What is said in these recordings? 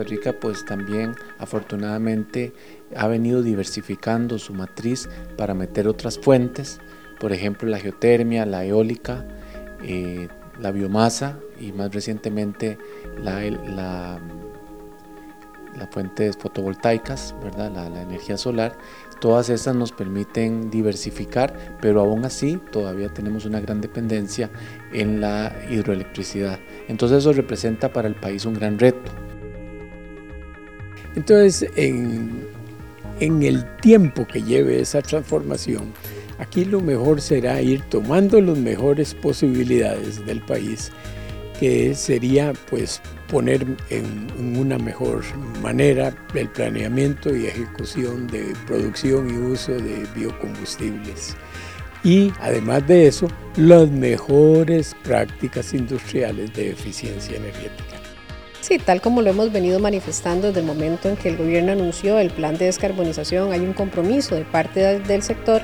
Costa Rica pues también afortunadamente ha venido diversificando su matriz para meter otras fuentes, por ejemplo la geotermia, la eólica, eh, la biomasa y más recientemente la, la, las fuentes fotovoltaicas, ¿verdad? La, la, energía solar. Todas estas nos permiten diversificar, pero aún así todavía tenemos una gran dependencia en la hidroelectricidad. Entonces eso representa para el país un gran reto. Entonces, en, el tiempo que lleve esa transformación, aquí lo mejor será ir tomando las mejores posibilidades del país, que sería pues poner en, una mejor manera el planeamiento y ejecución de producción y uso de biocombustibles. Y además de eso, las mejores prácticas industriales de eficiencia energética. Sí, tal como lo hemos venido manifestando desde el momento en que el gobierno anunció el plan de descarbonización, hay un compromiso de parte del sector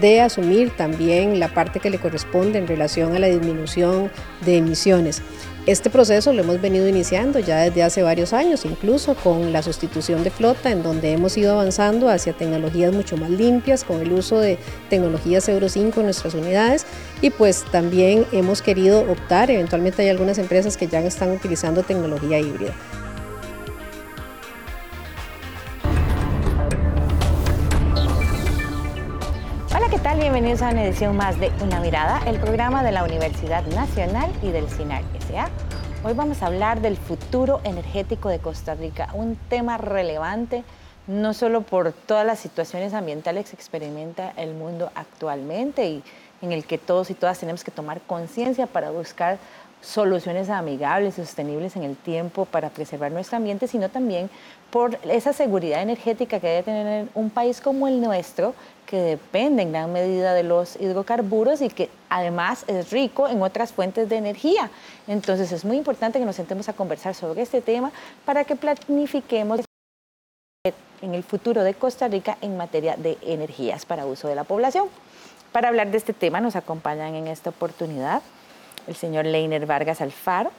de asumir también la parte que le corresponde en relación a la disminución de emisiones. Este proceso lo hemos venido iniciando ya desde hace varios años, incluso con la sustitución de flota, en donde hemos ido avanzando hacia tecnologías mucho más limpias, con el uso de tecnologías Euro 5 en nuestras unidades y pues también hemos querido optar, eventualmente hay algunas empresas que ya están utilizando tecnología híbrida. Bienvenidos a una edición más de Una Mirada, el programa de la Universidad Nacional y del CINAR S.A. Hoy vamos a hablar del futuro energético de Costa Rica, un tema relevante no solo por todas las situaciones ambientales que experimenta el mundo actualmente y en el que todos y todas tenemos que tomar conciencia para buscar soluciones amigables y sostenibles en el tiempo para preservar nuestro ambiente, sino también por esa seguridad energética que debe tener un país como el nuestro, que depende en gran medida de los hidrocarburos y que además es rico en otras fuentes de energía. Entonces es muy importante que nos sentemos a conversar sobre este tema para que planifiquemos en el futuro de Costa Rica en materia de energías para uso de la población. Para hablar de este tema nos acompañan en esta oportunidad el señor Leiner Vargas Alfaro,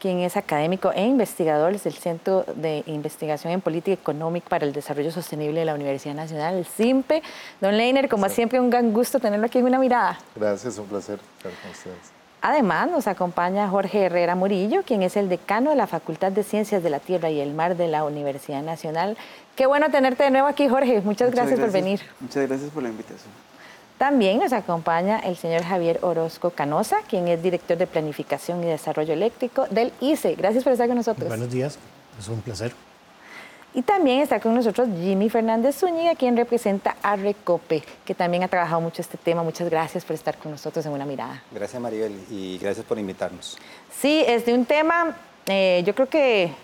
quien es académico e investigador del Centro de Investigación en Política Económica para el Desarrollo Sostenible de la Universidad Nacional, el CIMPE. Don Leiner, como siempre, un gran gusto tenerlo aquí en una mirada. Gracias, un placer estar con ustedes. Además, nos acompaña Jorge Herrera Murillo, quien es el decano de la Facultad de Ciencias de la Tierra y el Mar de la Universidad Nacional. Qué bueno tenerte de nuevo aquí, Jorge. Muchas, gracias por venir. Muchas gracias por la invitación. También nos acompaña el señor Javier Orozco Canosa, quien es director de Planificación y Desarrollo Eléctrico del ICE. Gracias por estar con nosotros. Buenos días, es un placer. Y también está con nosotros Jimmy Fernández Zúñiga, quien representa a Recope, que también ha trabajado mucho este tema. Muchas gracias por estar con nosotros en una mirada. Gracias, Maribel, y gracias por invitarnos. Sí, es de un tema, eh, yo creo que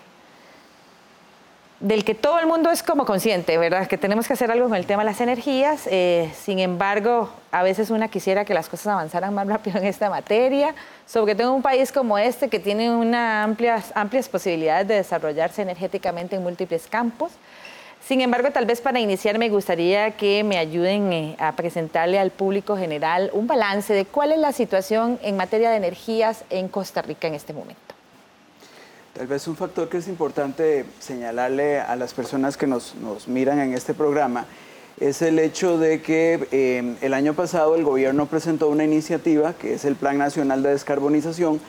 del que todo el mundo es como consciente, ¿verdad? Que tenemos que hacer algo con el tema de las energías. Eh, sin embargo, a veces una quisiera que las cosas avanzaran más rápido en esta materia, sobre todo en un país como este que tiene una amplias, amplias posibilidades de desarrollarse energéticamente en múltiples campos. Sin embargo, tal vez para iniciar me gustaría que me ayuden eh, a presentarle al público general un balance de cuál es la situación en materia de energías en Costa Rica en este momento. Tal vez un factor que es importante señalarle a las personas que nos, miran en este programa es el hecho de que eh, el año pasado el gobierno presentó una iniciativa que es el Plan Nacional de Descarbonización,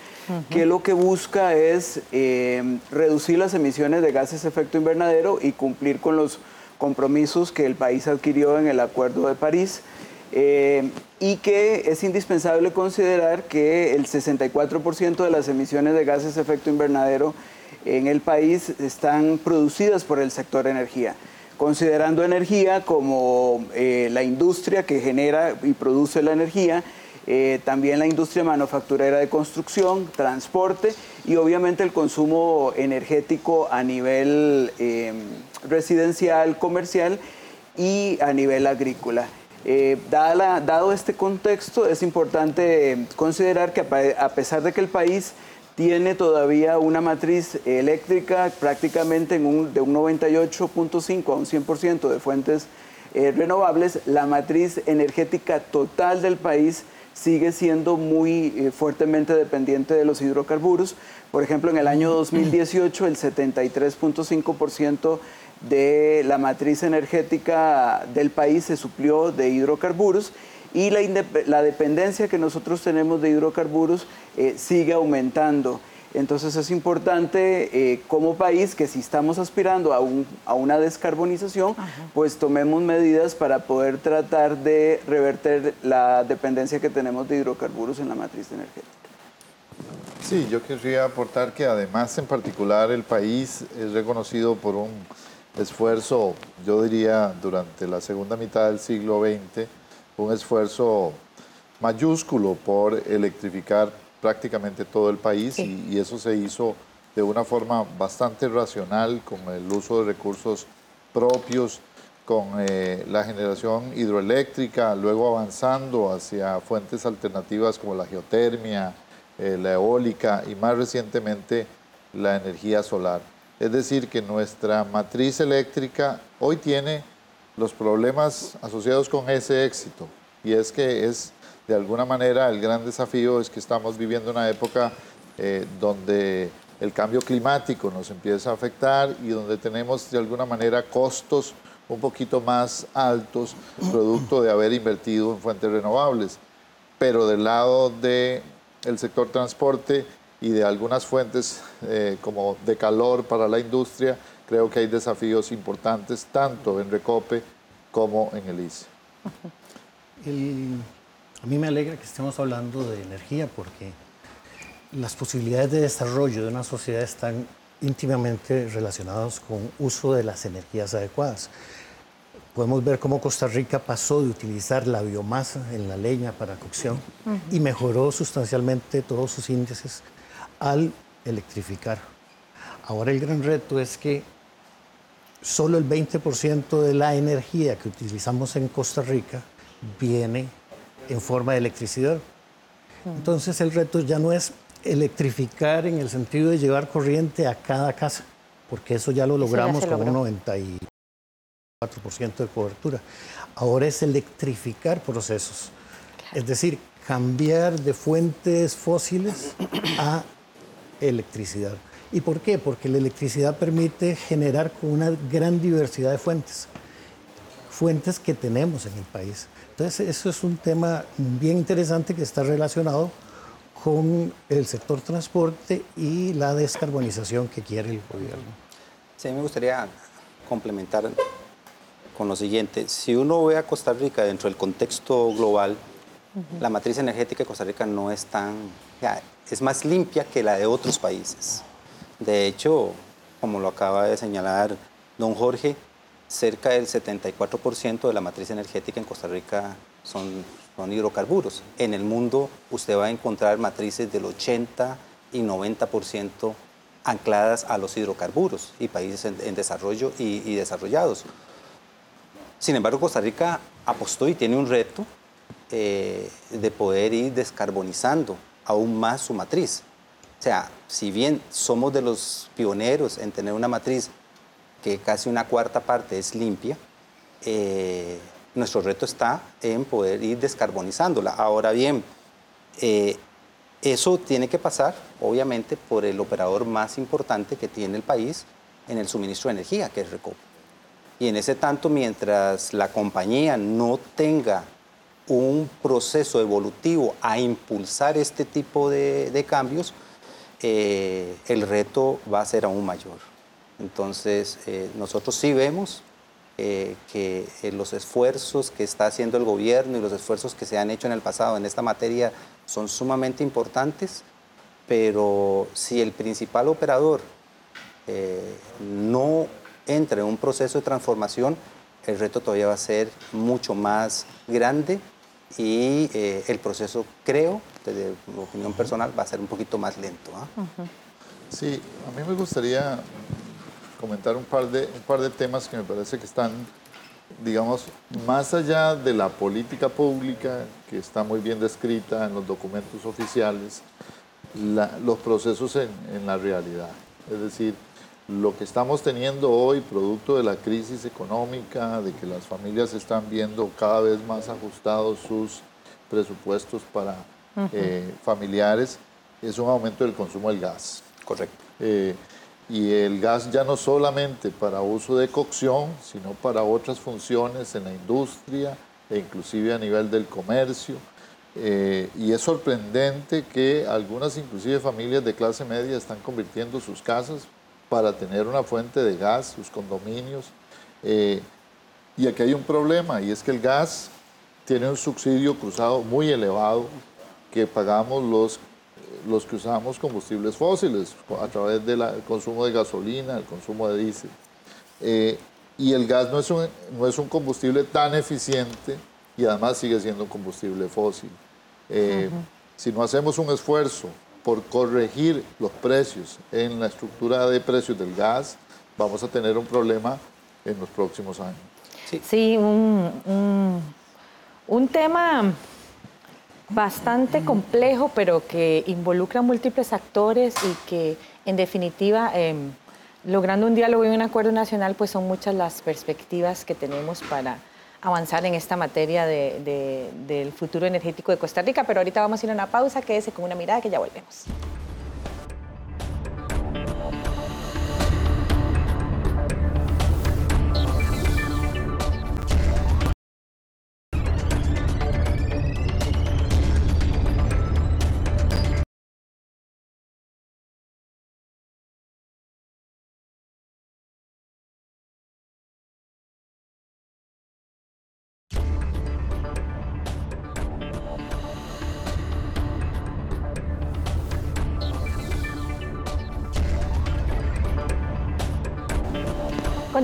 que lo que busca es eh, reducir las emisiones de gases de efecto invernadero y cumplir con los compromisos que el país adquirió en el Acuerdo de París. Eh, y que es indispensable considerar que el 64% de las emisiones de gases de efecto invernadero en el país están producidas por el sector energía, considerando energía como eh, la industria que genera y produce la energía, eh, también la industria manufacturera de construcción, transporte y obviamente el consumo energético a nivel residencial, comercial y a nivel agrícola. Eh, dado este contexto, es importante considerar que a pesar de que el país tiene todavía una matriz eléctrica prácticamente de un 98.5 a un 100% de fuentes eh, renovables, la matriz energética total del país sigue siendo muy eh, fuertemente dependiente de los hidrocarburos. Por ejemplo, en el año 2018 el 73.5% de la matriz energética del país se suplió de hidrocarburos y la, dependencia que nosotros tenemos de hidrocarburos eh, sigue aumentando. Entonces es importante eh, como país que si estamos aspirando a, una descarbonización, pues tomemos medidas para poder tratar de reverter la dependencia que tenemos de hidrocarburos en la matriz energética. Sí, yo querría aportar que además en particular el país es reconocido por un esfuerzo, yo diría, durante la segunda mitad del siglo XX, un esfuerzo mayúsculo por electrificar prácticamente todo el país y, eso se hizo de una forma bastante racional con el uso de recursos propios, con eh, la generación hidroeléctrica, luego avanzando hacia fuentes alternativas como la geotermia, eh, la eólica y más recientemente la energía solar. Es decir, que nuestra matriz eléctrica hoy tiene los problemas asociados con ese éxito y es que es de alguna manera el gran desafío es que estamos viviendo una época eh, donde el cambio climático nos empieza a afectar y donde tenemos de alguna manera costos un poquito más altos producto de haber invertido en fuentes renovables. Pero del lado del el sector transporte y de algunas fuentes eh, como de calor para la industria, creo que hay desafíos importantes tanto en Recope como en el ICE. El a mí me alegra que estemos hablando de energía porque las posibilidades de desarrollo de una sociedad están íntimamente relacionadas con uso de las energías adecuadas. Podemos ver cómo Costa Rica pasó de utilizar la biomasa en la leña para cocción y mejoró sustancialmente todos sus índices al electrificar. Ahora el gran reto es que solo el 20% de la energía que utilizamos en Costa Rica viene en forma de electricidad. Entonces el reto ya no es electrificar en el sentido de llevar corriente a cada casa, porque eso ya lo logramos con un 94% de cobertura. Ahora es electrificar procesos, es decir, cambiar de fuentes fósiles a electricidad. ¿Y por qué? Porque la electricidad permite generar con una gran diversidad de fuentes, fuentes que tenemos en el país. Entonces, eso es un tema bien interesante que está relacionado con el sector transporte y la descarbonización que quiere el gobierno. Sí, me gustaría complementar con lo siguiente. Si uno ve a Costa Rica dentro del contexto global, la matriz energética de Costa Rica no es tan... es más limpia que la de otros países. De hecho, como lo acaba de señalar don Jorge, cerca del 74% de la matriz energética en Costa Rica son, hidrocarburos. En el mundo usted va a encontrar matrices del 80 y 90% ancladas a los hidrocarburos y países en, desarrollo y, desarrollados. Sin embargo, Costa Rica apostó y tiene un reto eh, de poder ir descarbonizando aún más su matriz. O sea, si bien somos de los pioneros en tener una matriz que casi una cuarta parte es limpia, eh, nuestro reto está en poder ir descarbonizándola. Ahora bien, eh, eso tiene que pasar, obviamente, por el operador más importante que tiene el país en el suministro de energía, que es Recopo. Y en ese tanto, mientras la compañía no tenga un proceso evolutivo a impulsar este tipo de, cambios, eh, el reto va a ser aún mayor. Entonces, eh, nosotros sí vemos eh, que los esfuerzos que está haciendo el gobierno y los esfuerzos que se han hecho en el pasado en esta materia son sumamente importantes, pero si el principal operador no entra en un proceso de transformación, el reto todavía va a ser mucho más grande y el proceso, creo, desde mi opinión personal, va a ser un poquito más lento. ¿ah? Sí, a mí me gustaría comentar un par, de, un par de temas que me parece que están, digamos, más allá de la política pública, que está muy bien descrita en los documentos oficiales, los procesos en, en, la realidad. Es decir, lo que estamos teniendo hoy, producto de la crisis económica, de que las familias están viendo cada vez más ajustados sus presupuestos para eh, familiares, es un aumento del consumo del gas. Correcto. Eh, y el gas ya no solamente para uso de cocción, sino para otras funciones en la industria e inclusive a nivel del comercio. Eh, y es sorprendente que algunas inclusive familias de clase media están convirtiendo sus casas para tener una fuente de gas, sus condominios. Eh, y aquí hay un problema, y es que el gas tiene un subsidio cruzado muy elevado que pagamos los, los que usamos combustibles fósiles a través del consumo de gasolina, el consumo de diésel. Eh, y el gas no es, un, no es un combustible tan eficiente y además sigue siendo un combustible fósil. Eh, si no hacemos un esfuerzo por corregir los precios en la estructura de precios del gas, vamos a tener un problema en los próximos años. Sí, un, un, tema bastante complejo, pero que involucra múltiples actores y que en definitiva, em, logrando un diálogo y un acuerdo nacional, pues son muchas las perspectivas que tenemos para avanzar en esta materia del futuro energético de Costa Rica, pero ahorita vamos a ir a una pausa, quédese con una mirada que ya volvemos.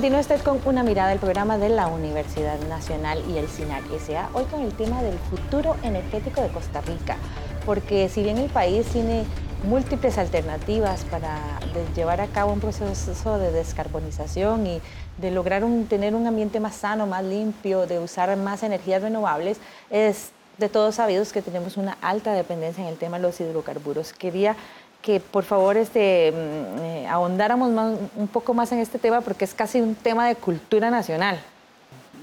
Continúa usted con una mirada del programa de la Universidad Nacional y el SINAC SA, hoy con el tema del futuro energético de Costa Rica, porque si bien el país tiene múltiples alternativas para llevar a cabo un proceso de descarbonización y de lograr tener un ambiente más sano, más limpio, de usar más energías renovables, es de todos sabidos que tenemos una alta dependencia en el tema de los hidrocarburos. Quería que por favor este, mm, eh, ahondáramos un poco más en este tema porque es casi un tema de cultura nacional.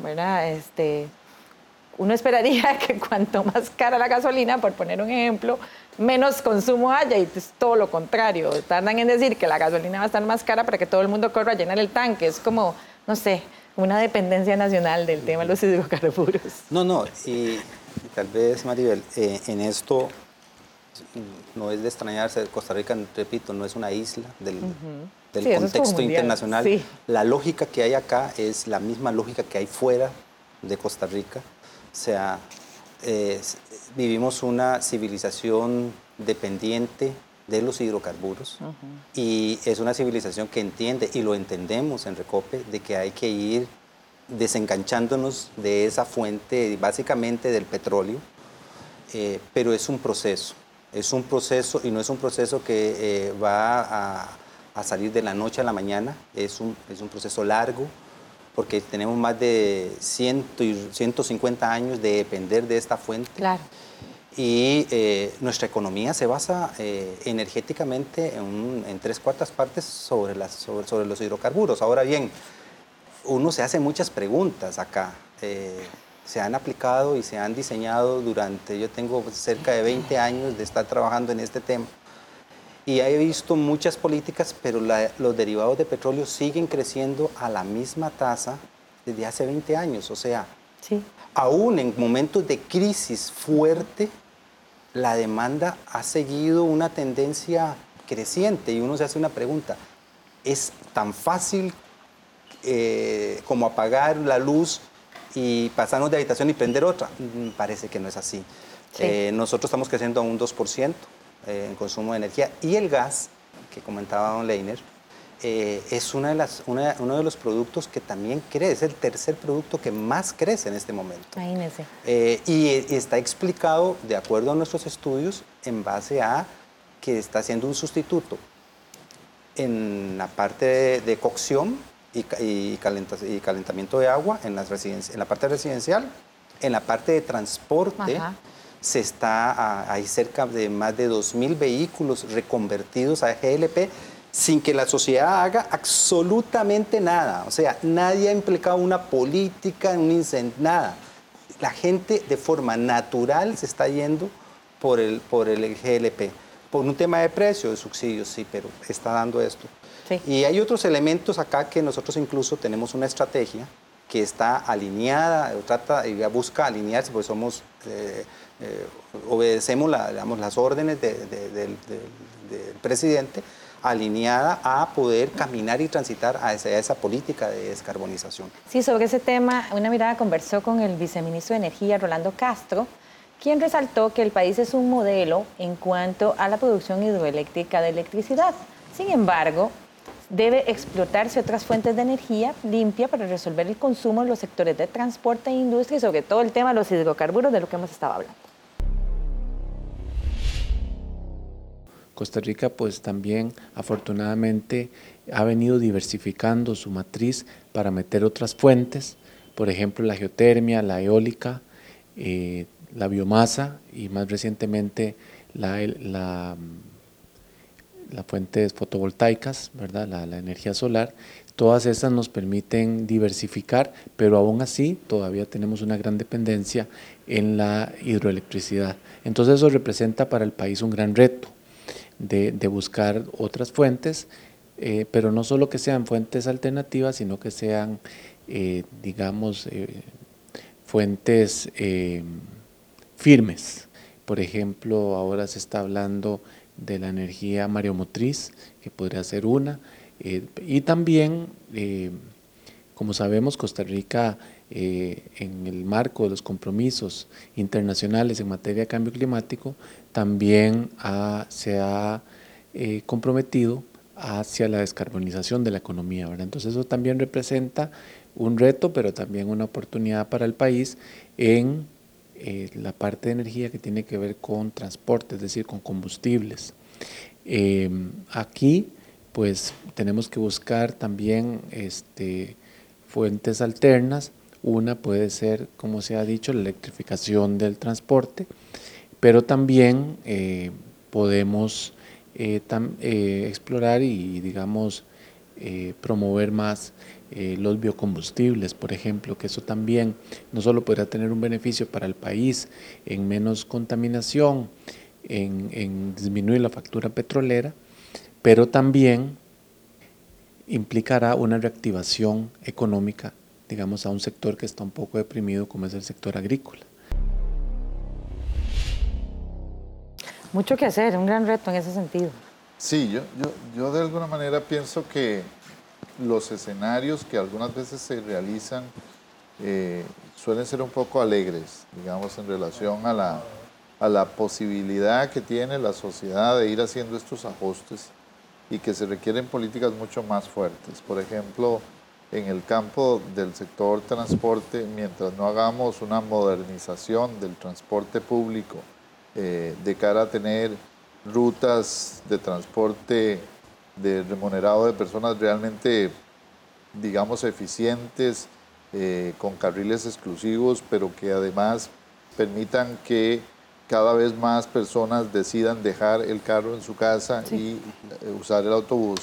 ¿verdad? Este, uno esperaría que cuanto más cara la gasolina, por poner un ejemplo, menos consumo haya y es todo lo contrario. Tardan en decir que la gasolina va a estar más cara para que todo el mundo corra a llenar el tanque. Es como, no sé, una dependencia nacional del tema de los hidrocarburos. No, no, y tal vez, Maribel, eh, en esto no es de extrañarse, Costa Rica, repito, no es una isla del, contexto internacional. La lógica que hay acá es la misma lógica que hay fuera de Costa Rica. O sea, vivimos una civilización dependiente de los hidrocarburos y es una civilización que entiende, y lo entendemos en Recope, de que hay que ir desenganchándonos de esa fuente, básicamente del petróleo, eh, pero es un proceso. Es un proceso y no es un proceso que eh, va a, salir de la noche a la mañana, es un, es un proceso largo porque tenemos más de 100 y 150 años de depender de esta fuente. Claro. Y eh, nuestra economía se basa eh, energéticamente en, tres cuartas partes sobre, las, sobre, los hidrocarburos. Ahora bien, uno se hace muchas preguntas acá se han aplicado y se han diseñado durante, yo tengo cerca de 20 años de estar trabajando en este tema. Y he visto muchas políticas, pero los derivados de petróleo siguen creciendo a la misma tasa desde hace 20 años. O sea, sí. aún en momentos de crisis fuerte, la demanda ha seguido una tendencia creciente. Y uno se hace una pregunta, ¿es tan fácil eh, como apagar la luz y pasarnos de habitación y prender otra. Mm, parece que no es así. Eh, nosotros estamos creciendo a un 2% eh, en consumo de energía y el gas, que comentaba don Leiner, eh, es una de las, uno de los productos que también crece, es el tercer producto que más crece en este momento. Imagínese. y, está explicado, de acuerdo a nuestros estudios, en base a que está siendo un sustituto en la parte de cocción y, calentamiento de agua en, las en la parte residencial. En la parte de transporte se está, hay cerca de más de 2.000 vehículos reconvertidos a GLP sin que la sociedad haga absolutamente nada. O sea, nadie ha implicado una política, un incendio, nada. La gente de forma natural se está yendo por el, por el GLP. Por un tema de precio, de subsidios, sí, pero está dando esto. Y hay otros elementos acá que nosotros incluso tenemos una estrategia que está alineada, trata, y busca alinearse, porque somos, eh, eh, obedecemos las órdenes del presidente, alineada a poder caminar y transitar hacia esa política de descarbonización. Sí, sobre ese tema, una mirada conversó con el viceministro de Energía, Rolando Castro, quien resaltó que el país es un modelo en cuanto a la producción hidroeléctrica de electricidad. Sin embargo, debe explotarse otras fuentes de energía limpia para resolver el consumo en los sectores de transporte e industria y sobre todo el tema de los hidrocarburos de lo que hemos estado hablando. Costa Rica pues también afortunadamente ha venido diversificando su matriz para meter otras fuentes, por ejemplo la geotermia, la eólica, eh, la biomasa y más recientemente la, la, la fuentes fotovoltaicas, ¿verdad? La, la, energía solar. Todas esas nos permiten diversificar, pero aún así todavía tenemos una gran dependencia en la hidroelectricidad. Entonces eso representa para el país un gran reto de, buscar otras fuentes, eh, pero no solo que sean fuentes alternativas, sino que sean, eh, digamos, eh, fuentes firmes. Por ejemplo, ahora se está hablando de la energía mareomotriz, que podría ser una, y también, como sabemos, Costa Rica en el marco de los compromisos internacionales en materia de cambio climático, también se ha eh, comprometido hacia la descarbonización de la economía. ¿verdad? Entonces eso también representa un reto, pero también una oportunidad para el país en eh, la parte de energía que tiene que ver con transporte, es decir, con combustibles. Em, aquí pues tenemos que buscar también este, fuentes alternas. Una puede ser, como se ha dicho, la electrificación del transporte pero también eh, podemos eh, eh, explorar y, digamos, promover más los biocombustibles, por ejemplo, que eso también no solo podrá tener un beneficio para el país en menos contaminación, en, en disminuir la factura petrolera, pero también implicará una reactivación económica, digamos, a un sector que está un poco deprimido como es el sector agrícola. Mucho que hacer, un gran reto en ese sentido. Sí, yo, yo, yo de alguna manera pienso que los escenarios que algunas veces se realizan eh, suelen ser un poco alegres, digamos, en relación a la, a la posibilidad que tiene la sociedad de ir haciendo estos ajustes y que se requieren políticas mucho más fuertes. Por ejemplo, en el campo del sector transporte, mientras no hagamos una modernización del transporte público, eh, de cara a tener rutas de transporte de remunerado de personas realmente, digamos, eficientes, eh, con carriles exclusivos, pero que además permitan que cada vez más personas decidan dejar el carro en su casa y eh, usar el autobús.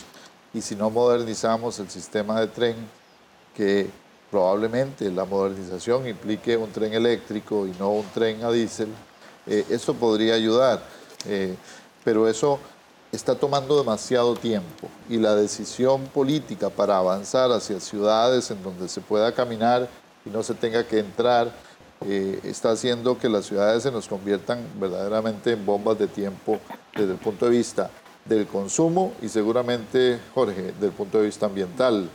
Y si no modernizamos el sistema de tren, que probablemente la modernización implique un tren eléctrico y no un tren a diésel, eh, eso podría ayudar, eh, pero eso está tomando demasiado tiempo y la decisión política para avanzar hacia ciudades en donde se pueda caminar y no se tenga que entrar eh, está haciendo que las ciudades se nos conviertan verdaderamente en bombas de tiempo desde el punto de vista del consumo y seguramente, Jorge, del punto de vista ambiental.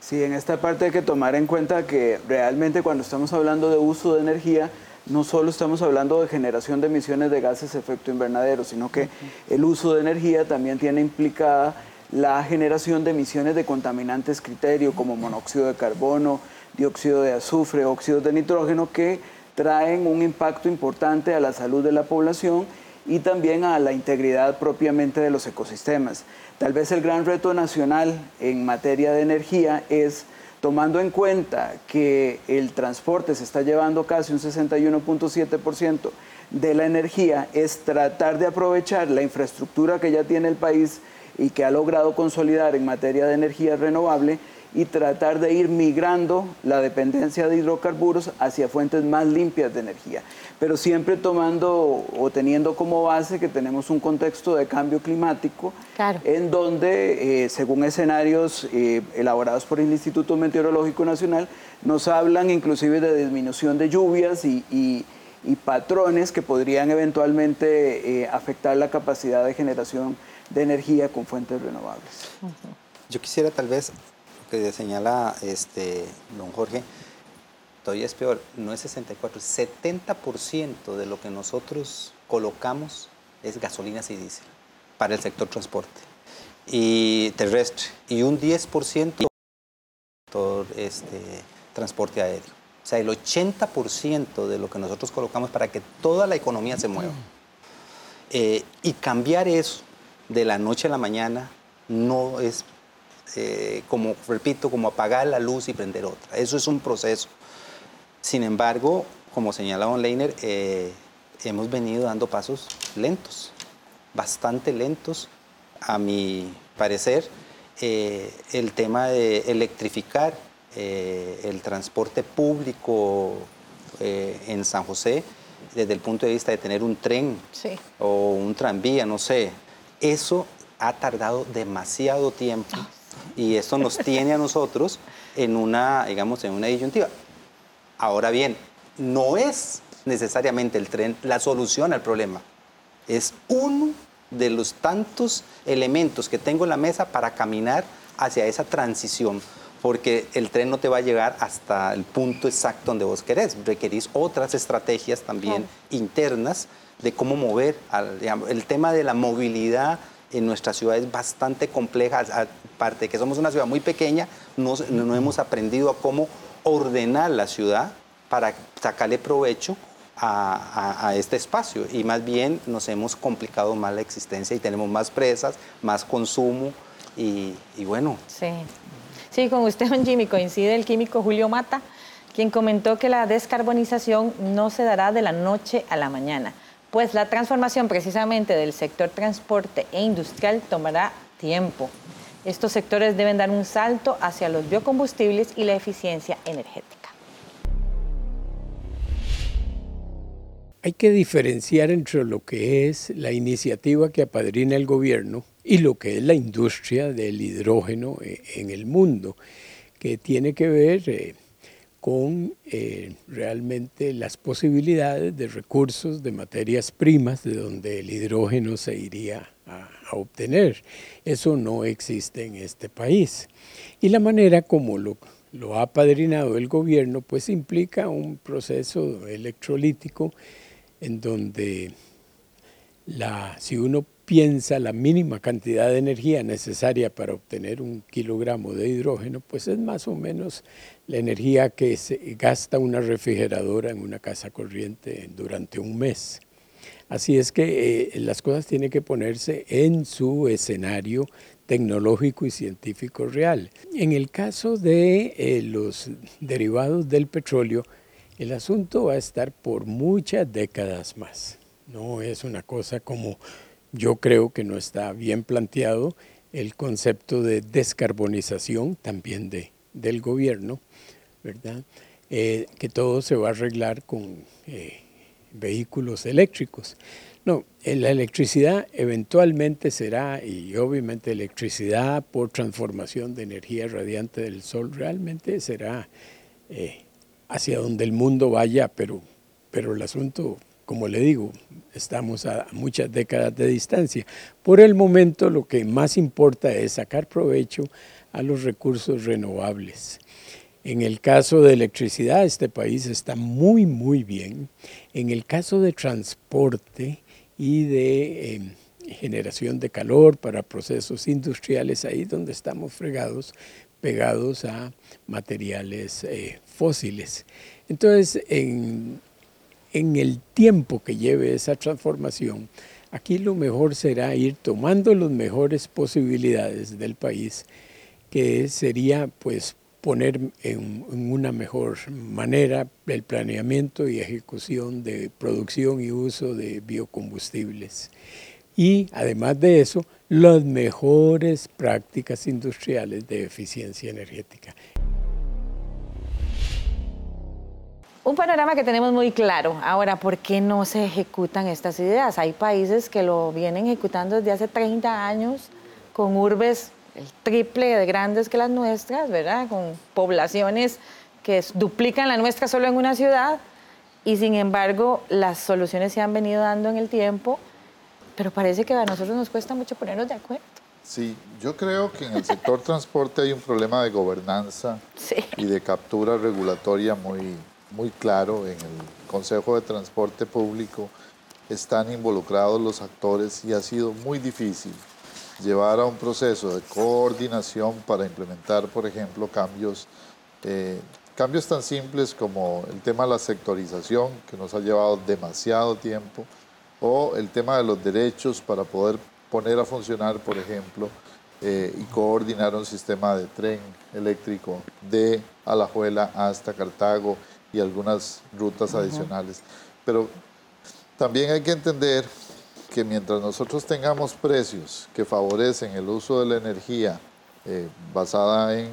Sí, en esta parte hay que tomar en cuenta que realmente cuando estamos hablando de uso de energía, no solo estamos hablando de generación de emisiones de gases de efecto invernadero, sino que el uso de energía también tiene implicada la generación de emisiones de contaminantes criterio como monóxido de carbono, dióxido de azufre, óxidos de nitrógeno que traen un impacto importante a la salud de la población y también a la integridad propiamente de los ecosistemas. Tal vez el gran reto nacional en materia de energía es tomando en cuenta que el transporte se está llevando casi un 61.7% de la energía, es tratar de aprovechar la infraestructura que ya tiene el país y que ha logrado consolidar en materia de energía renovable y tratar de ir migrando la dependencia de hidrocarburos hacia fuentes más limpias de energía, pero siempre tomando o teniendo como base que tenemos un contexto de cambio climático en donde, eh, según escenarios eh, elaborados por el Instituto Meteorológico Nacional, nos hablan inclusive de disminución de lluvias y, patrones que podrían eventualmente eh, afectar la capacidad de generación de energía con fuentes renovables. Yo quisiera tal vez que señala este, don Jorge, todavía es peor, no es 64, 70% de lo que nosotros colocamos es gasolinas y diésel para el sector transporte y terrestre y un 10% por este, transporte aéreo. O sea, el 80% de lo que nosotros colocamos para que toda la economía se mueva. Eh, y cambiar eso de la noche a la mañana no es eh, como, repito, como apagar la luz y prender otra. Eso es un proceso. Sin embargo, como señala Von Leiner, eh, hemos venido dando pasos lentos, bastante lentos, a mi parecer. Eh, el tema de electrificar el transporte público en San José, desde el punto de vista de tener un tren o un tranvía, no sé, eso ha tardado demasiado tiempo ah, y esto nos tiene a nosotros en una, digamos, en una disyuntiva. Ahora bien, no es necesariamente el tren la solución al problema. Es uno de los tantos elementos que tengo en la mesa para caminar hacia esa transición, porque el tren no te va a llegar hasta el punto exacto donde vos querés. Requerís otras estrategias también internas de cómo mover. el tema de la movilidad en nuestra ciudad es bastante compleja, aparte de que somos una ciudad muy pequeña, no, no hemos aprendido a cómo ordenar la ciudad para sacarle provecho a, este espacio y más bien nos hemos complicado más la existencia y tenemos más presas, más consumo y, y bueno. Sí. sí, con usted, don Jimmy, coincide el químico Julio Mata, quien comentó que la descarbonización no se dará de la noche a la mañana pues la transformación precisamente del sector transporte e industrial tomará tiempo. Estos sectores deben dar un salto hacia los biocombustibles y la eficiencia energética. Hay que diferenciar entre lo que es la iniciativa que apadrina el gobierno y lo que es la industria del hidrógeno eh, en el mundo, que tiene que ver eh, con eh, realmente las posibilidades de recursos, de materias primas, de donde el hidrógeno se iría a, obtener. Eso no existe en este país. Y la manera como lo, lo ha padrinado el gobierno, pues implica un proceso electrolítico en donde la, si uno piensa la mínima cantidad de energía necesaria para obtener un kilogramo de hidrógeno, pues es más o menos la energía que se gasta una refrigeradora en una casa corriente durante un mes. Así es que eh, las cosas tienen que ponerse en su escenario tecnológico y científico real. En el caso de eh, los derivados del petróleo, el asunto va a estar por muchas décadas más. No es una cosa como yo creo que no está bien planteado el concepto de descarbonización también de, del gobierno, ¿verdad? Eh, que todo se va a arreglar con vehículos eléctricos. No, la electricidad eventualmente será, y obviamente electricidad por transformación de energía radiante del sol, realmente será eh, hacia donde el mundo vaya, pero, pero el asunto como le digo, estamos a muchas décadas de distancia. Por el momento lo que más importa es sacar provecho a los recursos renovables. En el caso de electricidad, este país está muy, muy bien. En el caso de transporte y de em, generación de calor para procesos industriales, ahí donde estamos fregados, pegados a materiales eh, fósiles. Entonces, en en el tiempo que lleve esa transformación, aquí lo mejor será ir tomando las mejores posibilidades del país, que sería pues poner en, una mejor manera el planeamiento y ejecución de producción y uso de biocombustibles y además de eso, las mejores prácticas industriales de eficiencia energética. Un panorama que tenemos muy claro. Ahora, ¿por qué no se ejecutan estas ideas? Hay países que lo vienen ejecutando desde hace 30 años con urbes el triple de grandes que las nuestras, ¿verdad? Con poblaciones que duplican la nuestra solo en una ciudad y sin embargo las soluciones se han venido dando en el tiempo, pero parece que a nosotros nos cuesta mucho ponernos de acuerdo. Sí, yo creo que en el sector transporte hay un problema de gobernanza y de captura regulatoria muy, muy claro. En el Consejo de Transporte Público están involucrados los actores y ha sido muy difícil llevar a un proceso de coordinación para implementar, por ejemplo, cambios, eh, cambios tan simples como el tema de la sectorización, que nos ha llevado demasiado tiempo, o el tema de los derechos para poder poner a funcionar, por ejemplo, eh, y coordinar un sistema de tren eléctrico de Alajuela hasta Cartago y algunas rutas adicionales. Pero también hay que entender que mientras nosotros tengamos precios que favorecen el uso de la energía eh, basada en,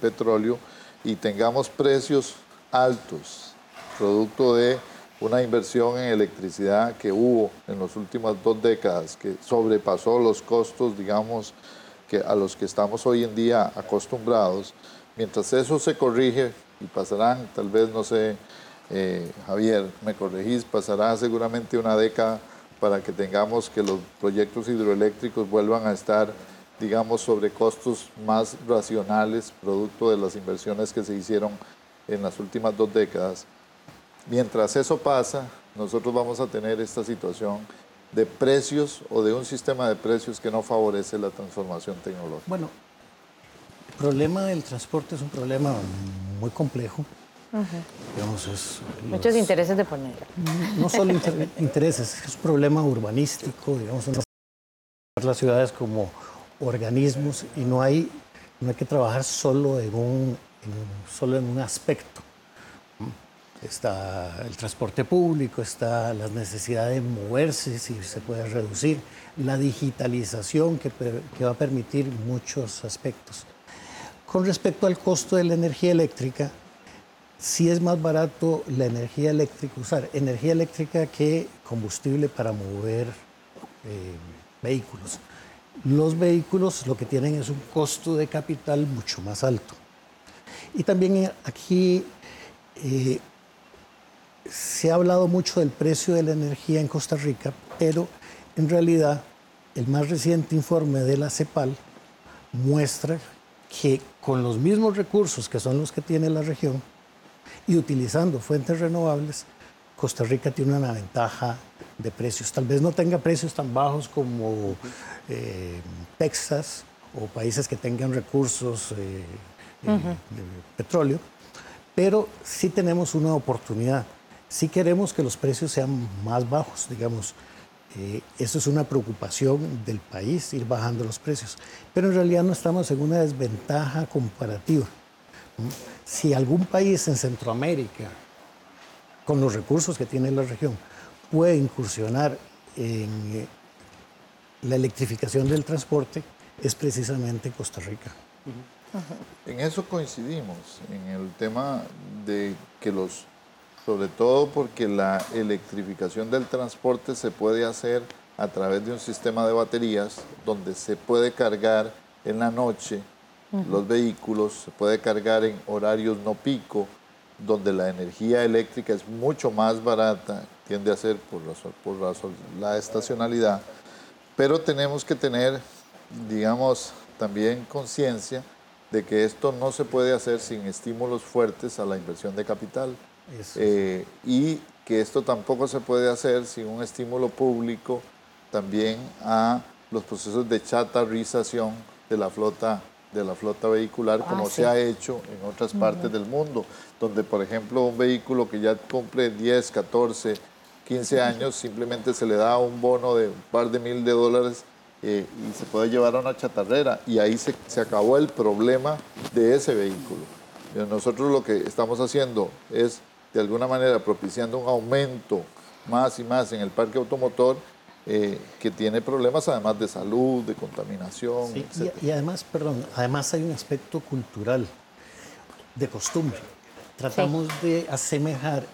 petróleo y tengamos precios altos, producto de una inversión en electricidad que hubo en las últimas dos décadas, que sobrepasó los costos, digamos, que a los que estamos hoy en día acostumbrados. Mientras eso se corrige, y pasarán, tal vez, no sé, eh, Javier, me corregís, pasará seguramente una década para que tengamos que los proyectos hidroeléctricos vuelvan a estar, digamos, sobre costos más racionales, producto de las inversiones que se hicieron en las últimas dos décadas. Mientras eso pasa, nosotros vamos a tener esta situación de precios o de un sistema de precios que no favorece la transformación tecnológica. Bueno, el problema del transporte es un problema muy complejo. Muchos intereses de poner. No solo intereses, es un problema urbanístico, digamos, las ciudades como organismos y no hay, no hay que trabajar solo en un, solo en un aspecto. Está el transporte público, está la necesidad de moverse, si se puede reducir, la digitalización que, que va a permitir muchos aspectos. Con respecto al costo de la energía eléctrica, sí es más barato la energía eléctrica, usar energía eléctrica que combustible para mover eh, vehículos. Los vehículos lo que tienen es un costo de capital mucho más alto. Y también aquí eh, se ha hablado mucho del precio de la energía en Costa Rica, pero en realidad el más reciente informe de la CEPAL muestra que con los mismos recursos que son los que tiene la región y utilizando fuentes renovables, Costa Rica tiene una ventaja de precios. Tal vez no tenga precios tan bajos como eh, Texas o países que tengan recursos eh, eh, de petróleo, pero sí tenemos una oportunidad. Sí queremos que los precios sean más bajos, digamos. Eh, eso es una preocupación del país, ir bajando los precios. Pero en realidad no estamos en una desventaja comparativa. Si algún país en Centroamérica, con los recursos que tiene la región, puede incursionar en eh, la electrificación del transporte, es precisamente Costa Rica. En eso coincidimos, en el tema de que los sobre todo porque la electrificación del transporte se puede hacer a través de un sistema de baterías donde se puede cargar en la noche los vehículos, se puede cargar en horarios no pico, donde la energía eléctrica es mucho más barata, tiende a ser por, por la estacionalidad, pero tenemos que tener, digamos, también conciencia de que esto no se puede hacer sin estímulos fuertes a la inversión de capital. Eh, y que esto tampoco se puede hacer sin un estímulo público también a los procesos de chatarrización de la flota de la flota vehicular ah, como se ha hecho en otras partes del mundo, donde por ejemplo un vehículo que ya cumple 10, 14, 15 años simplemente se le da un bono de un par de mil de dólares eh, y se puede llevar a una chatarrera y ahí se, se acabó el problema de ese vehículo. Nosotros lo que estamos haciendo es de alguna manera propiciando un aumento más y más en el parque automotor eh, que tiene problemas además de salud, de contaminación, Sí, etc. y, y además, perdón, además hay un aspecto cultural, de costumbre. Tratamos de asemejar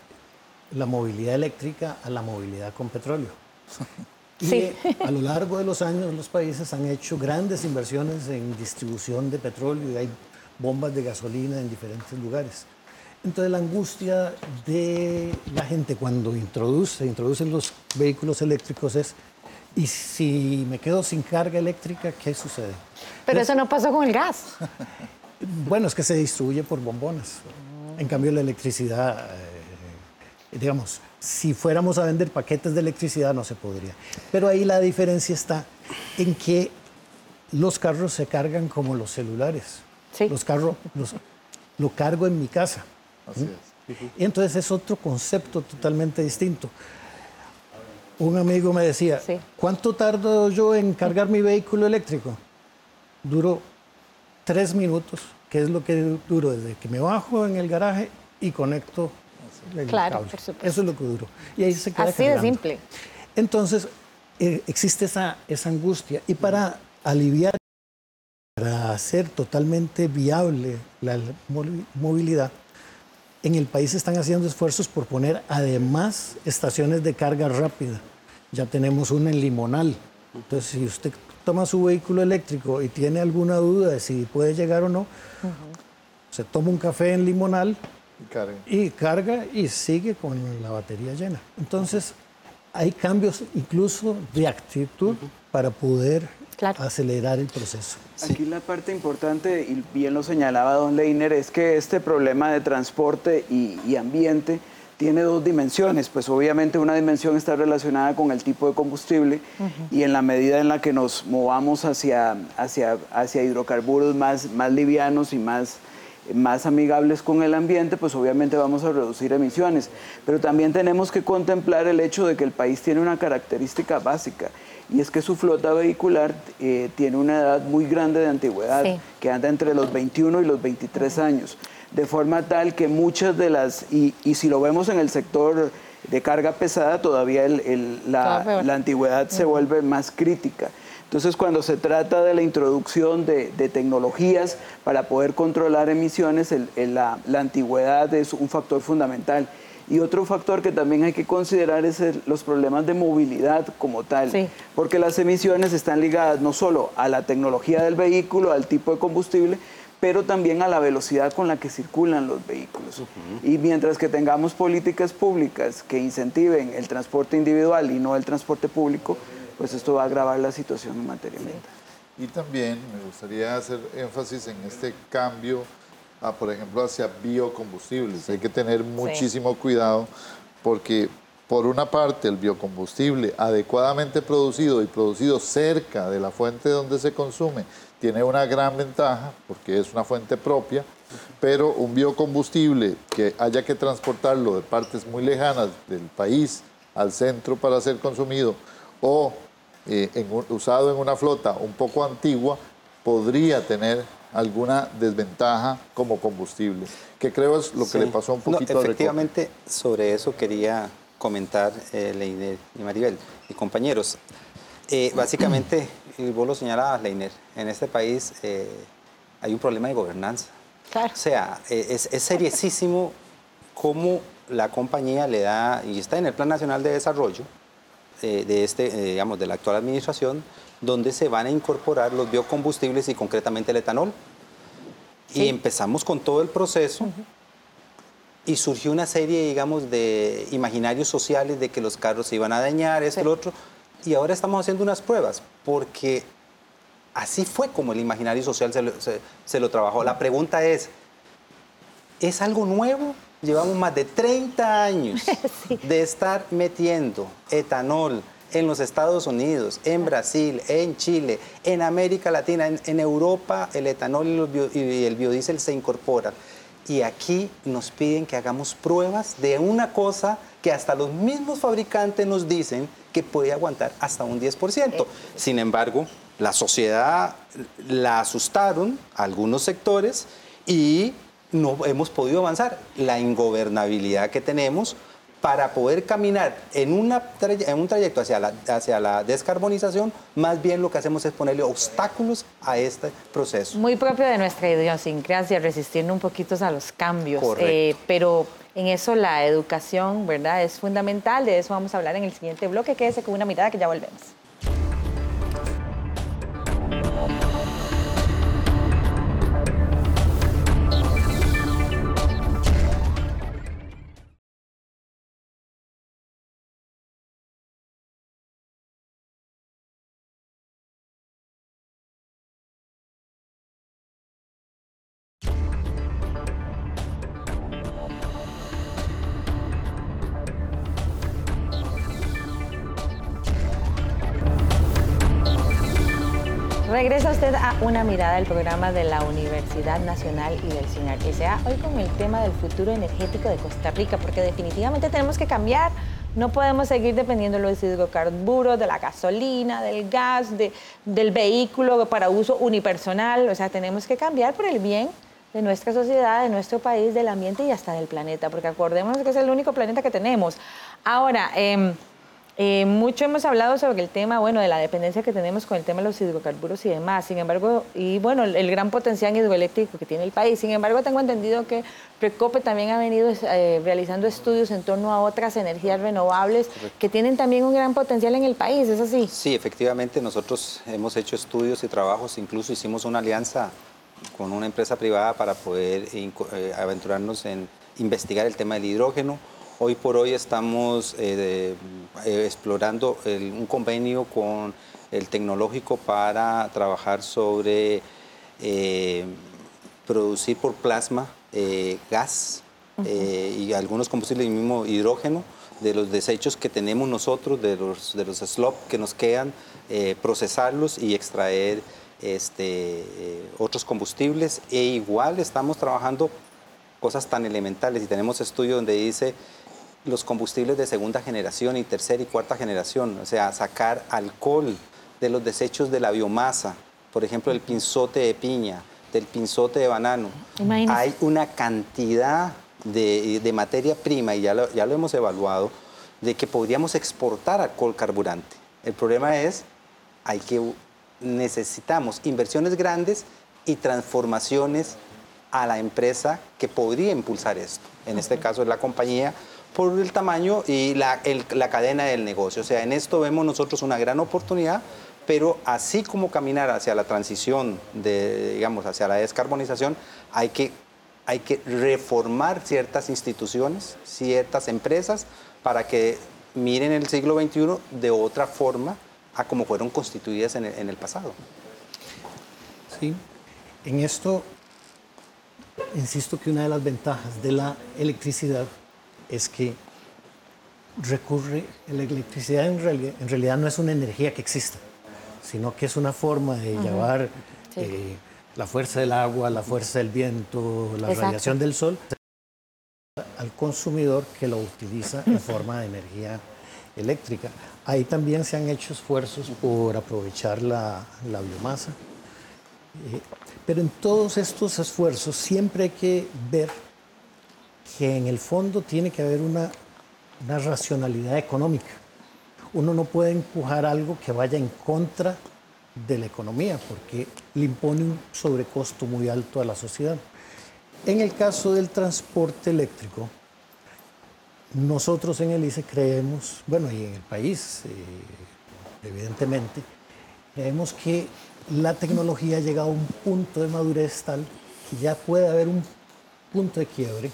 la movilidad eléctrica a la movilidad con petróleo. Y Sí. a lo largo de los años los países han hecho grandes inversiones en distribución de petróleo y hay bombas de gasolina en diferentes lugares. Entonces la angustia de la gente cuando introduce, introducen los vehículos eléctricos es, ¿y si me quedo sin carga eléctrica, qué sucede? Pero eso no pasó con el gas. Bueno, es que se distribuye por bombonas. En cambio, la electricidad, eh, digamos, si fuéramos a vender paquetes de electricidad no se podría. Pero ahí la diferencia está en que los carros se cargan como los celulares. Sí. Los carros los, lo cargo en mi casa. Así es. Y entonces es otro concepto totalmente distinto. Un amigo me decía, Sí. ¿cuánto tardo yo en cargar mi vehículo eléctrico? Duro tres minutos, que es lo que duro desde que me bajo en el garaje y conecto el Claro, cable. por supuesto. Eso es lo que duro. Y ahí se queda Así de simple. Entonces, eh, existe esa, esa angustia. Y para aliviar, para hacer totalmente viable la mo- movilidad, en el país están haciendo esfuerzos por poner además estaciones de carga rápida. Ya tenemos una en Limonal. Entonces, si usted toma su vehículo eléctrico y tiene alguna duda de si puede llegar o no, se toma un café en Limonal Y Karen, y carga y sigue con la batería llena. Entonces, hay cambios incluso de actitud para poder Claro. acelerar el proceso. Aquí la parte importante, y bien lo señalaba don Leiner, es que este problema de transporte y, y ambiente tiene dos dimensiones. Pues obviamente una dimensión está relacionada con el tipo de combustible y en la medida en la que nos movamos hacia, hacia, hacia hidrocarburos más, más livianos y más, más amigables con el ambiente, pues obviamente vamos a reducir emisiones. Pero también tenemos que contemplar el hecho de que el país tiene una característica básica y es que su flota vehicular eh, tiene una edad muy grande de antigüedad, Sí. que anda entre los 21 y los 23 años, de forma tal que muchas de las, y, y si lo vemos en el sector de carga pesada, todavía el- el- Todavía la, antigüedad se vuelve más crítica. Entonces, cuando se trata de la introducción de, de tecnologías para poder controlar emisiones, el- la, la antigüedad es un factor fundamental. Y otro factor que también hay que considerar es el- los problemas de movilidad como tal, Sí. porque las emisiones están ligadas no solo a la tecnología del vehículo, al tipo de combustible, pero también a la velocidad con la que circulan los vehículos. Y mientras que tengamos políticas públicas que incentiven el transporte individual y no el transporte público, pues esto va a agravar la situación en materia ambiental. Y también me gustaría hacer énfasis en este cambio, a, por ejemplo, hacia biocombustibles. Hay que tener muchísimo cuidado porque, por una parte, el biocombustible adecuadamente producido y producido cerca de la fuente donde se consume tiene una gran ventaja porque es una fuente propia, pero un biocombustible que haya que transportarlo de partes muy lejanas del país al centro para ser consumido o eh, en un- usado en una flota un poco antigua, podría tener alguna desventaja como combustible, que creo es lo que Sí. le pasó un No, poquito a Recope. Efectivamente, sobre eso quería comentar eh, Leiner y Maribel y compañeros. Eh, básicamente, y vos lo señalabas, Leiner, en este país eh, hay un problema de gobernanza. Claro. O sea, eh, es, es seriosísimo cómo la compañía le da, y está en el Plan Nacional de Desarrollo eh, de, este, eh, digamos, de la actual administración, donde se van a incorporar los biocombustibles y concretamente el etanol. Y empezamos con todo el proceso y surgió una serie, digamos, de imaginarios sociales de que los carros se iban a dañar, esto, lo otro. Y ahora estamos haciendo unas pruebas, porque así fue como el imaginario social se lo, se- se lo trabajó. La pregunta es, ¿es algo nuevo? Llevamos más de 30 años de estar metiendo etanol en los Estados Unidos, en Brasil, en Chile, en América Latina, en, Europa, el etanol y, y el biodiesel se incorporan. Y aquí nos piden que hagamos pruebas de una cosa que hasta los mismos fabricantes nos dicen que puede aguantar hasta un 10%. Sin embargo, la sociedad la asustaron algunos sectores y no hemos podido avanzar. La ingobernabilidad que tenemos para poder caminar en, una en un trayecto hacia la, hacia la descarbonización, más bien lo que hacemos es ponerle obstáculos a este proceso. Muy propio de nuestra idiosincrasia, resistirnos un poquito a los cambios. Eh, pero en eso la educación, ¿verdad? Es fundamental. De eso vamos a hablar en el siguiente bloque. Quédese con una mirada que ya volvemos. Mirada del programa de la Universidad Nacional y del CINAR sea hoy con el tema del futuro energético de Costa Rica, porque definitivamente tenemos que cambiar. No podemos seguir dependiendo de los hidrocarburos, de la gasolina, del gas, del vehículo para uso unipersonal. O sea, tenemos que cambiar por el bien de nuestra sociedad, de nuestro país, del ambiente y hasta del planeta, porque acordémonos que es el único planeta que tenemos. Ahora, eh, eh, mucho hemos hablado sobre el tema, bueno, de la dependencia que tenemos con el tema de los hidrocarburos y demás. Sin embargo, y bueno, el, gran potencial hidroeléctrico que tiene el país. Sin embargo, tengo entendido que Precope también ha venido eh, realizando estudios en torno a otras energías renovables que tienen también un gran potencial en el país. ¿Es así? Sí, efectivamente, nosotros hemos hecho estudios y trabajos, incluso hicimos una alianza con una empresa privada para poder eh, aventurarnos en investigar el tema del hidrógeno Hoy por hoy estamos eh, eh, explorando un convenio con el tecnológico para trabajar sobre eh, producir por plasma gas y algunos combustibles y mismo hidrógeno de los desechos que tenemos nosotros, de los, de los slop que nos quedan, procesarlos y extraer este, otros combustibles. E igual estamos trabajando cosas tan elementales y tenemos estudios donde dice los combustibles de segunda generación y tercera y cuarta generación, o sea, sacar alcohol de los desechos de la biomasa, por ejemplo, el pinzote de piña, del pinzote de banano. Hay una cantidad de, materia prima, y ya lo, ya lo hemos evaluado, de que podríamos exportar alcohol carburante. El problema es, hay que, necesitamos inversiones grandes y transformaciones a la empresa que podría impulsar esto. En este caso es la compañía por el tamaño y la, la cadena del negocio. O sea, en esto vemos nosotros una gran oportunidad, pero así como caminar hacia la transición, de, digamos, hacia la descarbonización, hay que, hay que reformar ciertas instituciones, ciertas empresas, para que miren el siglo XXI de otra forma a como fueron constituidas en el, en el pasado. Sí, en esto insisto que una de las ventajas de la electricidad es que recurre, la electricidad en realidad, no es una energía que exista, sino que es una forma de llevar eh, la fuerza del agua, la fuerza del viento, la radiación del sol al consumidor que lo utiliza en forma de energía eléctrica. Ahí también se han hecho esfuerzos por aprovechar la, biomasa. Eh, pero en todos estos esfuerzos siempre hay que ver que en el fondo tiene que haber una, una racionalidad económica. Uno no puede empujar algo que vaya en contra de la economía porque le impone un sobrecosto muy alto a la sociedad. En el caso del transporte eléctrico, nosotros en el ICE creemos, bueno, y en el país, eh, evidentemente, creemos que la tecnología ha llegado a un punto de madurez tal que ya puede haber un punto de quiebre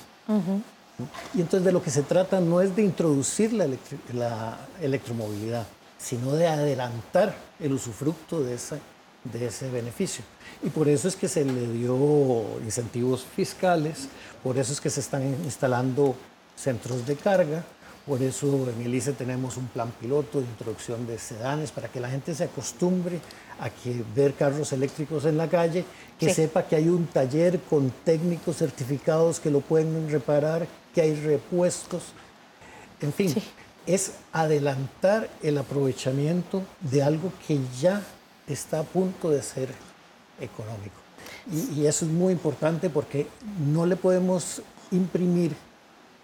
y entonces de lo que se trata no es de introducir la, electromovilidad, sino de adelantar el usufructo de, de ese beneficio. Y por eso es que se le dio incentivos fiscales, por eso es que se están instalando centros de carga, por eso en el ICE tenemos un plan piloto de introducción de sedanes para que la gente se acostumbre a que ver carros eléctricos en la calle, que sepa que hay un taller con técnicos certificados que lo pueden reparar, que hay repuestos. En fin, es adelantar el aprovechamiento de algo que ya está a punto de ser económico. Y, y eso es muy importante porque no le podemos imprimir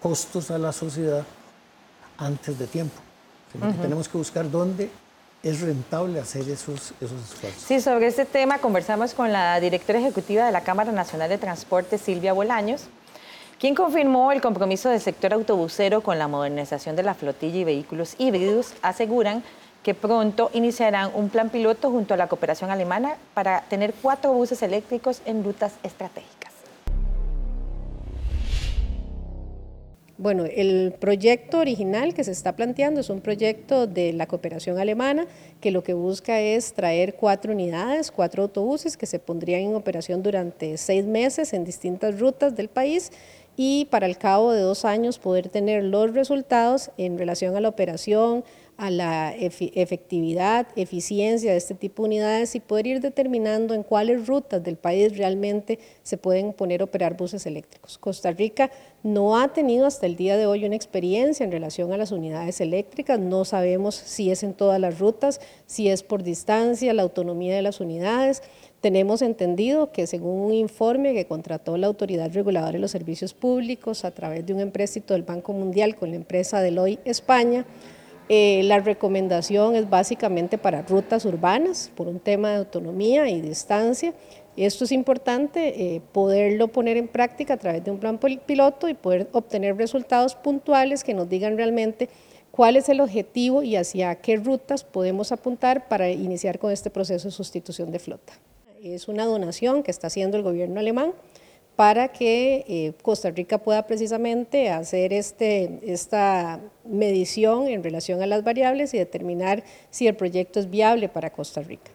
costos a la sociedad antes de tiempo. Tenemos que buscar dónde es rentable hacer esos, esos esfuerzos. Sí, sobre este tema conversamos con la directora ejecutiva de la Cámara Nacional de Transporte, Silvia Bolaños, quien confirmó el compromiso del sector autobusero con la modernización de la flotilla y vehículos híbridos. Aseguran que pronto iniciarán un plan piloto junto a la cooperación alemana para tener cuatro buses eléctricos en rutas estratégicas. Bueno, el proyecto original que se está planteando es un proyecto de la cooperación alemana que lo que busca es traer cuatro unidades, cuatro autobuses que se pondrían en operación durante seis meses en distintas rutas del país y para el cabo de dos años poder tener los resultados en relación a la operación, a la efectividad, eficiencia de este tipo de unidades y poder ir determinando en cuáles rutas del país realmente se pueden poner a operar buses eléctricos. Costa Rica no ha tenido hasta el día de hoy una experiencia en relación a las unidades eléctricas, no sabemos si es en todas las rutas, si es por distancia, la autonomía de las unidades. Tenemos entendido que según un informe que contrató la Autoridad Reguladora de los Servicios Públicos a través de un empréstito del Banco Mundial con la empresa Deloitte España, eh, la recomendación es básicamente para rutas urbanas por un tema de autonomía y distancia. Esto es importante, eh, poderlo poner en práctica a través de un plan piloto y poder obtener resultados puntuales que nos digan realmente cuál es el objetivo y hacia qué rutas podemos apuntar para iniciar con este proceso de sustitución de flota. Es una donación que está haciendo el gobierno alemán para que eh, Costa Rica pueda precisamente hacer este, esta medición en relación a las variables y determinar si el proyecto es viable para Costa Rica.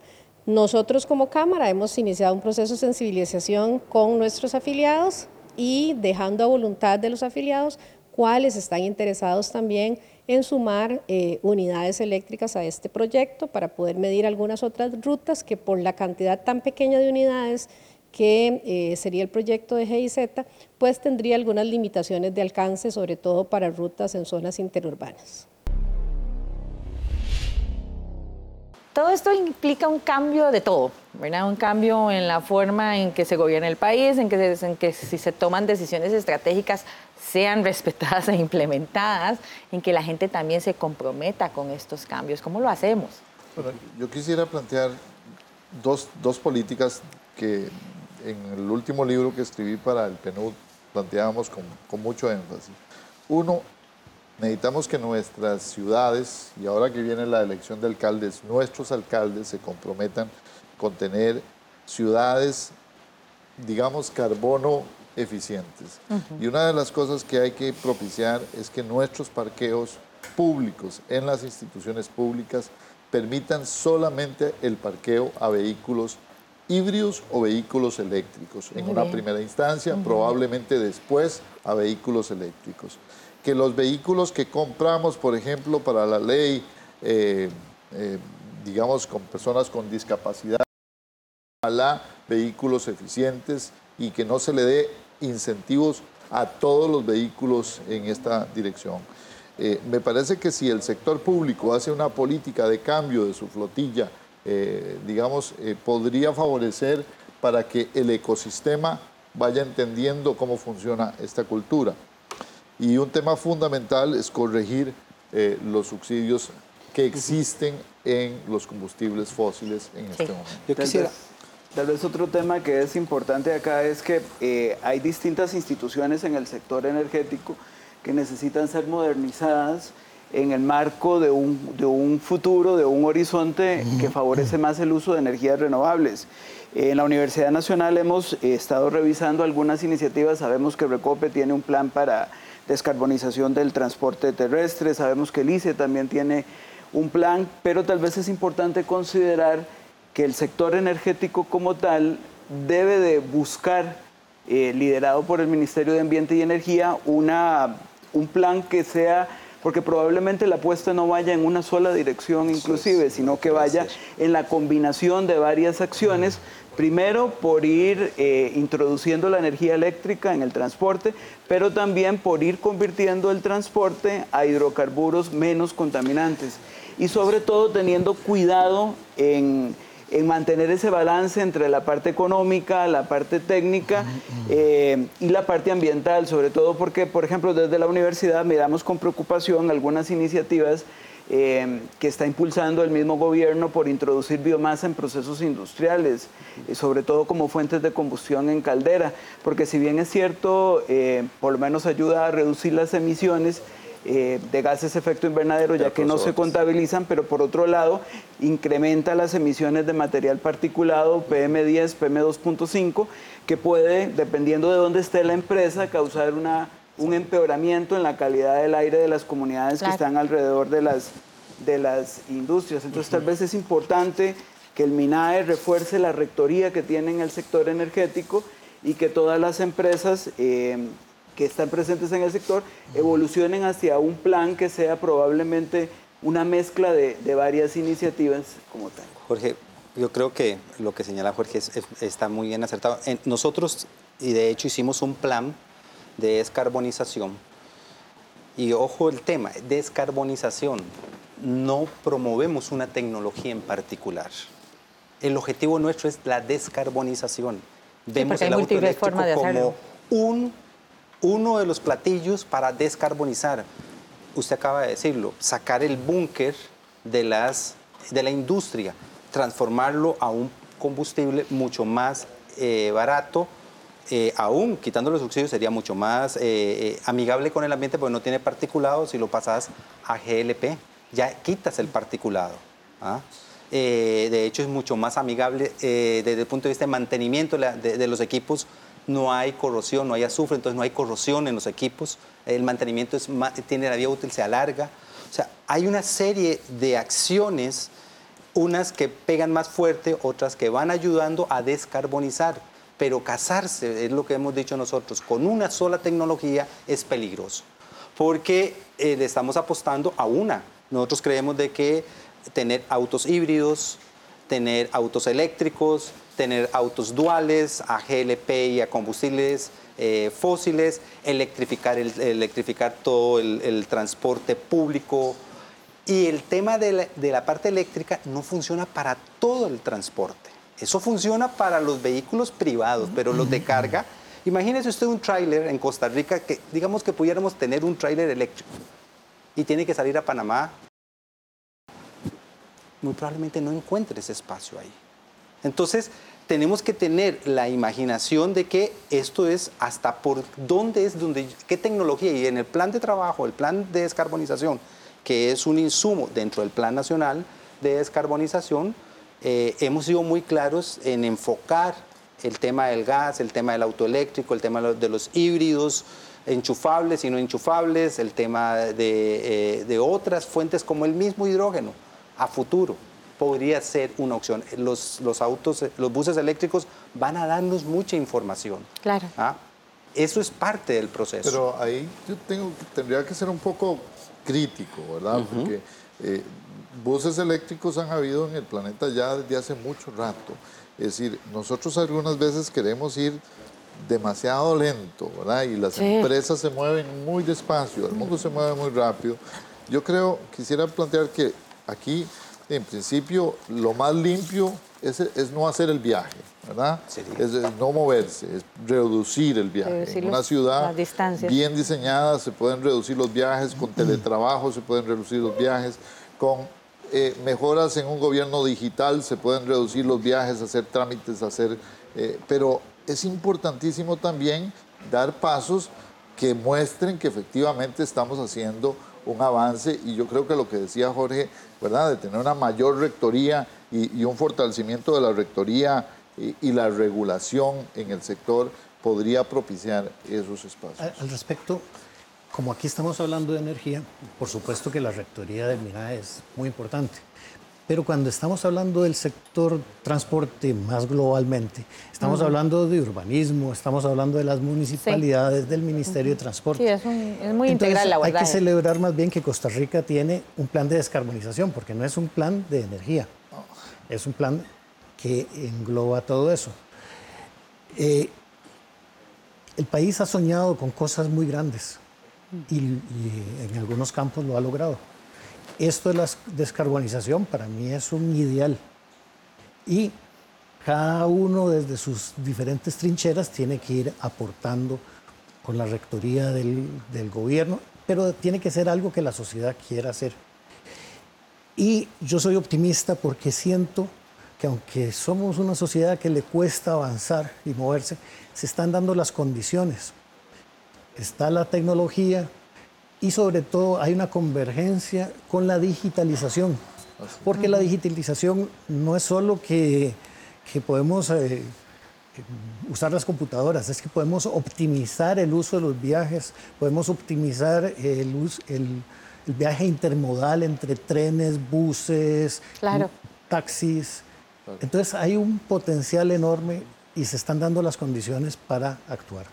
Nosotros como Cámara hemos iniciado un proceso de sensibilización con nuestros afiliados y dejando a voluntad de los afiliados cuáles están interesados también en sumar eh, unidades eléctricas a este proyecto para poder medir algunas otras rutas que por la cantidad tan pequeña de unidades que eh, sería el proyecto de GIZ, pues tendría algunas limitaciones de alcance, sobre todo para rutas en zonas interurbanas. Todo esto implica un cambio de todo, ¿verdad? Un cambio en la forma en que se gobierna el país, en que, en que si se toman decisiones estratégicas sean respetadas e implementadas, en que la gente también se comprometa con estos cambios. ¿Cómo lo hacemos? yo quisiera plantear dos, dos políticas que en el último libro que escribí para el PNUD planteábamos con, con mucho énfasis. Uno, necesitamos que nuestras ciudades, y ahora que viene la elección de alcaldes, nuestros alcaldes se comprometan con tener ciudades, digamos, carbono eficientes. Y una de las cosas que hay que propiciar es que nuestros parqueos públicos en las instituciones públicas permitan solamente el parqueo a vehículos híbridos o vehículos eléctricos. en una primera instancia, probablemente después a vehículos eléctricos. Que los vehículos que compramos, por ejemplo, para la ley, eh, eh, digamos, con personas con discapacidad, a vehículos eficientes y que no se le dé incentivos a todos los vehículos en esta dirección. Eh, me parece que si el sector público hace una política de cambio de su flotilla eh, digamos, eh, podría favorecer para que el ecosistema vaya entendiendo cómo funciona esta cultura. Y un tema fundamental es corregir eh, los subsidios que existen en los combustibles fósiles en este momento. Yo quisiera... Tal vez otro tema que es importante acá es que hay distintas instituciones en el sector energético que necesitan ser modernizadas en el marco de un, futuro, de un horizonte que favorece más el uso de energías renovables. En la Universidad Nacional hemos eh, estado revisando algunas iniciativas, sabemos que Recope tiene un plan para descarbonización del transporte terrestre, sabemos que el ICE también tiene un plan, pero tal vez es importante considerar que el sector energético como tal debe de buscar, eh, liderado por el Ministerio de Ambiente y Energía, una, un plan que sea porque probablemente la apuesta no vaya en una sola dirección inclusive, sino que vaya en la combinación de varias acciones. Primero, por ir eh, introduciendo la energía eléctrica en el transporte, pero también por ir convirtiendo el transporte a hidrocarburos menos contaminantes. Y sobre todo teniendo cuidado en en mantener ese balance entre la parte económica, la parte técnica eh, y la parte ambiental, sobre todo porque, por ejemplo, desde la universidad miramos con preocupación algunas iniciativas eh, que está impulsando el mismo gobierno por introducir biomasa en procesos industriales, eh, sobre todo como fuentes de combustión en caldera, porque si bien es cierto, por lo menos ayuda a reducir las emisiones, eh, de gases de efecto invernadero, ya que no se contabilizan, pero por otro lado incrementa las emisiones de material particulado PM10, PM2.5, que puede, dependiendo de dónde esté la empresa, causar una, un empeoramiento en la calidad del aire de las comunidades que están alrededor de las, de las industrias. Entonces tal vez es importante que el MINAE refuerce la rectoría que tiene en el sector energético y que todas las empresas eh, que están presentes en el sector evolucionen hacia un plan que sea probablemente una mezcla de, varias iniciativas como tal. Jorge, yo creo que lo que señala Jorge está muy bien acertado. nosotros, y de hecho hicimos un plan de descarbonización. Y ojo el tema, descarbonización. No promovemos una tecnología en particular. El objetivo nuestro es la descarbonización. Vemos el auto eléctrico como un uno de los platillos para descarbonizar, usted acaba de decirlo, sacar el búnker de, la industria, transformarlo a un combustible mucho más eh, barato, eh, aún quitando los subsidios sería mucho más eh, amigable con el ambiente porque no tiene particulado si lo pasas a GLP, ya quitas el particulado. ¿ah? de hecho es mucho más amigable desde el punto de vista de mantenimiento de los equipos no hay corrosión, no hay azufre, entonces no hay corrosión en los equipos, el mantenimiento tiene la vida útil, se alarga. O sea, hay una serie de acciones, unas que pegan más fuerte, otras que van ayudando a descarbonizar. Pero casarse, es lo que hemos dicho nosotros, con una sola tecnología es peligroso, porque eh, le estamos apostando a una. Nosotros creemos de que tener autos híbridos, tener autos eléctricos, tener autos duales a GLP y a combustibles eh, fósiles, electrificar, el, electrificar todo el, transporte público. Y el tema de la, parte eléctrica no funciona para todo el transporte. Eso funciona para los vehículos privados, pero los de carga, imagínese usted un tráiler en Costa Rica, que digamos que pudiéramos tener un tráiler eléctrico y tiene que salir a Panamá, muy probablemente no encuentre ese espacio ahí. Entonces, tenemos que tener la imaginación de que esto es hasta por dónde es, dónde, qué tecnología. Y en el plan de trabajo, el plan de descarbonización, que es un insumo dentro del Plan Nacional de Descarbonización, eh, hemos sido muy claros en enfocar el tema del gas, el tema del autoeléctrico, el tema de los híbridos, enchufables y no enchufables, el tema de, eh, de otras fuentes como el mismo hidrógeno a futuro podría ser una opción. Los, los autos, los buses eléctricos van a darnos mucha información. Claro. ¿ah? Eso es parte del proceso. Pero ahí yo tengo, tendría que ser un poco crítico, ¿verdad? Porque eh, buses eléctricos han habido en el planeta ya desde hace mucho rato. Es decir, nosotros algunas veces queremos ir demasiado lento, ¿verdad? Y las empresas se mueven muy despacio, el mundo se mueve muy rápido. Yo creo, quisiera plantear que aquí en principio, lo más limpio es, no hacer el viaje, ¿verdad? Es, no moverse, es reducir el viaje. en una ciudad bien diseñada se pueden reducir los viajes, con teletrabajo se pueden reducir los viajes, con eh, mejoras en un gobierno digital se pueden reducir los viajes, hacer trámites, hacer... Eh, pero es importantísimo también dar pasos que muestren que efectivamente estamos haciendo un avance y yo creo que lo que decía Jorge, ¿verdad? De tener una mayor rectoría y, un fortalecimiento de la rectoría y, la regulación en el sector podría propiciar esos espacios. Al, respecto, como aquí estamos hablando de energía, por supuesto que la rectoría del MINA es muy importante. Pero cuando estamos hablando del sector transporte más globalmente, estamos hablando de urbanismo, estamos hablando de las municipalidades, del Ministerio de Transporte. Sí, es, muy integral la verdad. Hay que celebrar más bien que Costa Rica tiene un plan de descarbonización, porque no es un plan de energía, es un plan que engloba todo eso. Eh, el país ha soñado con cosas muy grandes y en algunos campos lo ha logrado. Esto de la descarbonización para mí es un ideal. y cada uno desde sus diferentes trincheras tiene que ir aportando con la rectoría del, del gobierno, pero tiene que ser algo que la sociedad quiera hacer. Y yo soy optimista porque siento que aunque somos una sociedad que le cuesta avanzar y moverse, se están dando las condiciones. Está la tecnología y sobre todo hay una convergencia con la digitalización. Porque la digitalización no es solo que, que podemos eh, usar las computadoras, es que podemos optimizar el uso de los viajes, podemos optimizar el, el, el viaje intermodal entre trenes, buses, claro. taxis. Entonces hay un potencial enorme y se están dando las condiciones para actuar.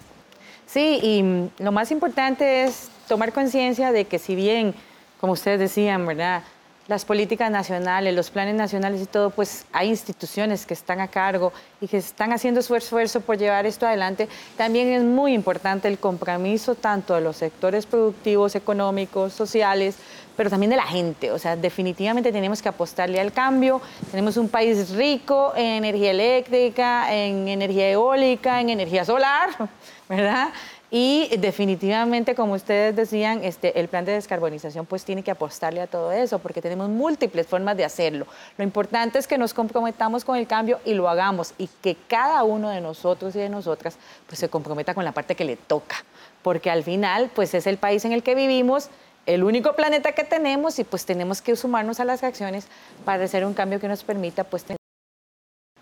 Sí, y lo más importante es tomar conciencia de que si bien, como ustedes decían, ¿verdad? Las políticas nacionales, los planes nacionales y todo, pues hay instituciones que están a cargo y que están haciendo su esfuerzo por llevar esto adelante. También es muy importante el compromiso tanto de los sectores productivos, económicos, sociales, pero también de la gente. O sea, definitivamente tenemos que apostarle al cambio. Tenemos un país rico en energía eléctrica, en energía eólica, en energía solar, ¿verdad? Y definitivamente, como ustedes decían, este, el plan de descarbonización pues tiene que apostarle a todo eso, porque tenemos múltiples formas de hacerlo. Lo importante es que nos comprometamos con el cambio y lo hagamos, y que cada uno de nosotros y de nosotras pues se comprometa con la parte que le toca, porque al final pues es el país en el que vivimos, el único planeta que tenemos y pues tenemos que sumarnos a las acciones para hacer un cambio que nos permita pues tener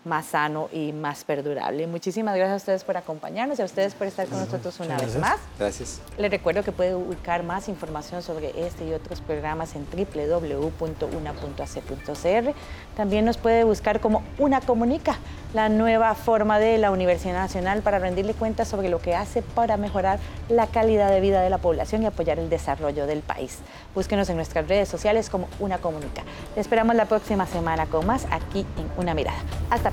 más sano y más perdurable. Muchísimas gracias a ustedes por acompañarnos y a ustedes por estar con nosotros una vez más. Gracias. Les recuerdo que puede ubicar más información sobre este y otros programas en www.una.ac.cr. También nos puede buscar como Una Comunica, la nueva forma de la Universidad Nacional para rendirle cuenta sobre lo que hace para mejorar la calidad de vida de la población y apoyar el desarrollo del país. Búsquenos en nuestras redes sociales como Una Comunica. Les esperamos la próxima semana con más aquí en Una Mirada. Hasta